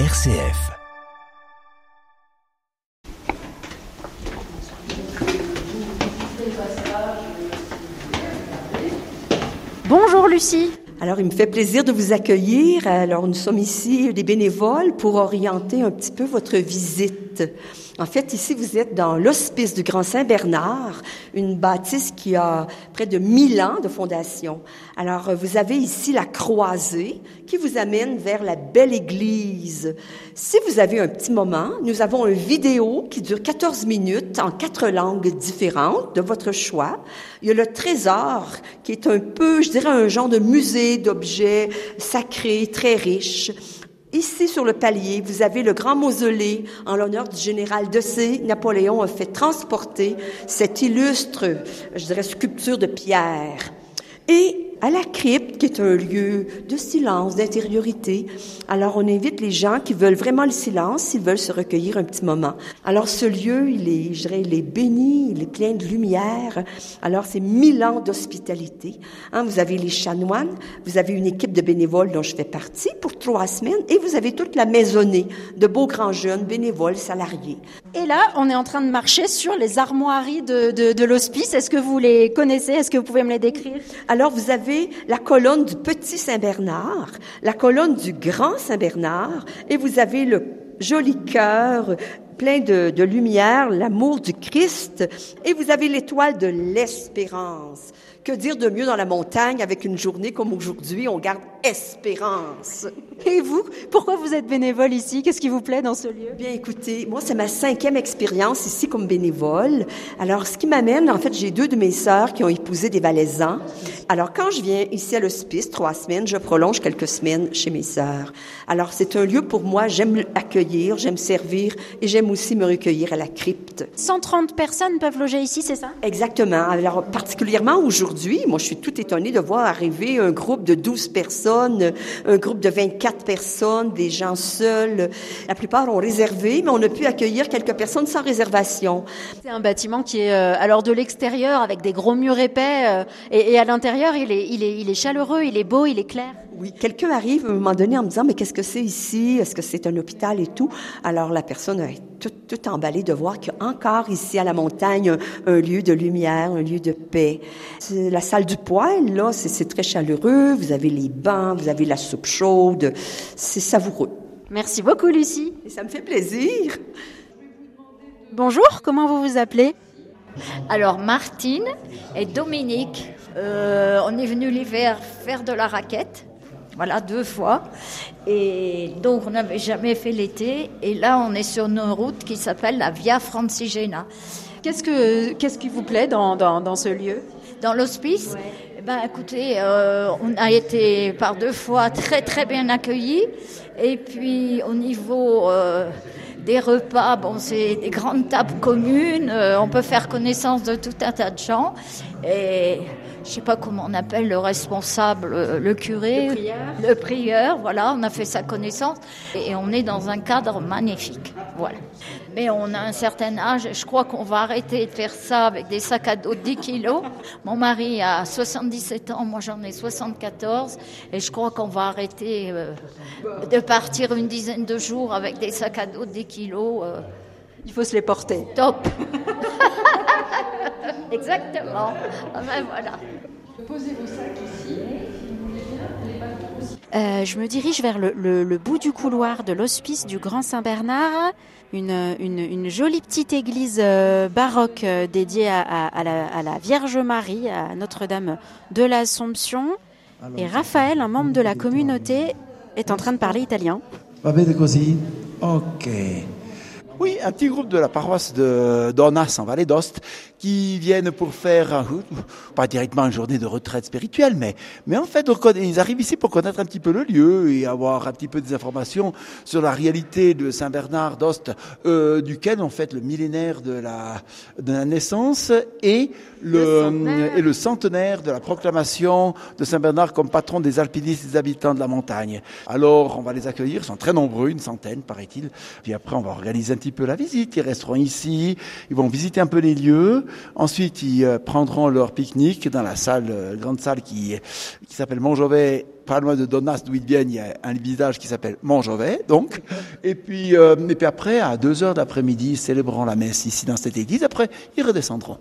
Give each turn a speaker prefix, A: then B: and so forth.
A: RCF.
B: Bonjour Lucie.
C: Alors, il me fait plaisir de vous accueillir. Alors, nous sommes ici des bénévoles pour orienter un petit peu votre visite. En fait, ici, vous êtes dans l'hospice du Grand Saint-Bernard, une bâtisse qui a près de 1000 ans de fondation. Alors, vous avez ici la croisée qui vous amène vers la belle église. Si vous avez un petit moment, nous avons une vidéo qui dure 14 minutes en quatre langues différentes de votre choix. Il y a le trésor qui est un peu, je dirais, un genre de musée d'objets sacrés très riches. Ici, sur le palier, vous avez le grand mausolée en l'honneur du général C. Napoléon a fait transporter cette illustre, je dirais, sculpture de pierre. À la crypte, qui est un lieu de silence, d'intériorité. Alors, on invite les gens qui veulent vraiment le silence, s'ils veulent se recueillir un petit moment. Alors, ce lieu, il est, je dirais, il est béni, il est plein de lumière. Alors, c'est mille ans d'hospitalité. Hein, vous avez les chanoines, vous avez une équipe de bénévoles dont je fais partie pour trois semaines, et vous avez toute la maisonnée de beaux grands jeunes bénévoles salariés.
B: Et là, on est en train de marcher sur les armoiries de, de, de l'hospice. Est-ce que vous les connaissez? Est-ce que vous pouvez me les décrire?
C: Alors, vous avez la colonne du petit Saint-Bernard, la colonne du grand Saint-Bernard, et vous avez le joli cœur plein de, de lumière, l'amour du Christ, et vous avez l'étoile de l'espérance. Que dire de mieux dans la montagne avec une journée comme aujourd'hui, on garde espérance.
B: Et vous, pourquoi vous êtes bénévole ici? Qu'est-ce qui vous plaît dans ce lieu?
C: Bien écoutez, moi c'est ma cinquième expérience ici comme bénévole. Alors ce qui m'amène, en fait j'ai deux de mes sœurs qui ont épousé des Valaisans. Alors quand je viens ici à l'hospice, trois semaines, je prolonge quelques semaines chez mes sœurs. Alors c'est un lieu pour moi, j'aime accueillir, j'aime servir et j'aime aussi me recueillir à la crypte.
B: 130 personnes peuvent loger ici, c'est ça?
C: Exactement. Alors particulièrement aujourd'hui, moi je suis tout étonnée de voir arriver un groupe de 12 personnes, un groupe de 24 personnes, des gens seuls. La plupart ont réservé, mais on a pu accueillir quelques personnes sans réservation.
B: C'est un bâtiment qui est euh, alors de l'extérieur avec des gros murs épais euh, et, et, à l'intérieur il est, il, est, il est chaleureux, il est beau, il est clair.
C: Oui, quelqu'un arrive à un moment donné en me disant mais qu'est-ce que c'est ici? Est-ce que c'est un hôpital et tout Alors la personne est tout, tout emballée de voir qu'il y a encore ici à la montagne un, un lieu de lumière, un lieu de paix. La salle du poêle là, c'est très chaleureux. Vous avez les bancs, vous avez la soupe chaude, c'est savoureux.
B: Merci beaucoup Lucie.
C: Et ça me fait plaisir.
B: Bonjour, comment vous vous appelez?
D: Alors Martine et Dominique. Euh, on est venu l'hiver faire de la raquette, voilà, deux fois. Et donc, on n'avait jamais fait l'été. Et là, on est sur une route qui s'appelle la Via Francigena.
B: Qu'est-ce, que, qu'est-ce qui vous plaît dans, dans, dans ce lieu?
D: Dans l'hospice? Ouais. eh ben, Écoutez, euh, on a été par deux fois très, très bien accueillis. Et puis, au niveau... Euh, des repas, bon, c'est des grandes tables communes, euh, on peut faire connaissance de tout un tas de gens. Et je sais pas comment on appelle le responsable, le curé,
B: le prieur.
D: le prieur, voilà, on a fait sa connaissance et on est dans un cadre magnifique, voilà. Mais on a un certain âge, je crois qu'on va arrêter de faire ça avec des sacs à dos de 10 kilos. Mon mari a 77 ans, moi j'en ai 74 et je crois qu'on va arrêter euh, de partir une dizaine de jours avec des sacs à dos de 10 kilos. Euh,
B: Il faut se les porter.
D: Top Exactement. Ah ben voilà.
E: Posez vos sacs ici.
B: Euh, je me dirige vers le, le, le, bout du couloir de l'hospice du Grand Saint-Bernard, une, une, une, jolie petite église euh, baroque euh, dédiée à, à, à, la, à, la, Vierge Marie, à Notre-Dame de l'Assomption. Et Raphaël, un membre de la communauté, est en train de parler italien.
F: Va bene così? Ok.
G: Oui, un petit groupe de la paroisse de d'Ornas en Vallée d'Ost qui viennent pour faire, pas directement une journée de retraite spirituelle, mais, mais en fait, ils arrivent ici pour connaître un petit peu le lieu et avoir un petit peu des informations sur la réalité de Saint-Bernard d'Ost, euh, duquel on fête le millénaire de la, de la naissance et le, le et le centenaire de la proclamation de Saint-Bernard comme patron des alpinistes et des habitants de la montagne. Alors, on va les accueillir, ils sont très nombreux, une centaine, paraît-il. Puis après, on va organiser un petit peu la visite. Ils resteront ici, ils vont visiter un peu les lieux. Ensuite, ils euh, prendront leur pique-nique dans la salle, euh, grande salle qui, qui s'appelle Montjovet pas loin de Donnas, d'où ils viennent, il y a un village qui s'appelle Montjovet, donc. Et puis, euh, et puis après, à deux heures d'après-midi, célébrant la messe ici dans cette église. Après, ils redescendront.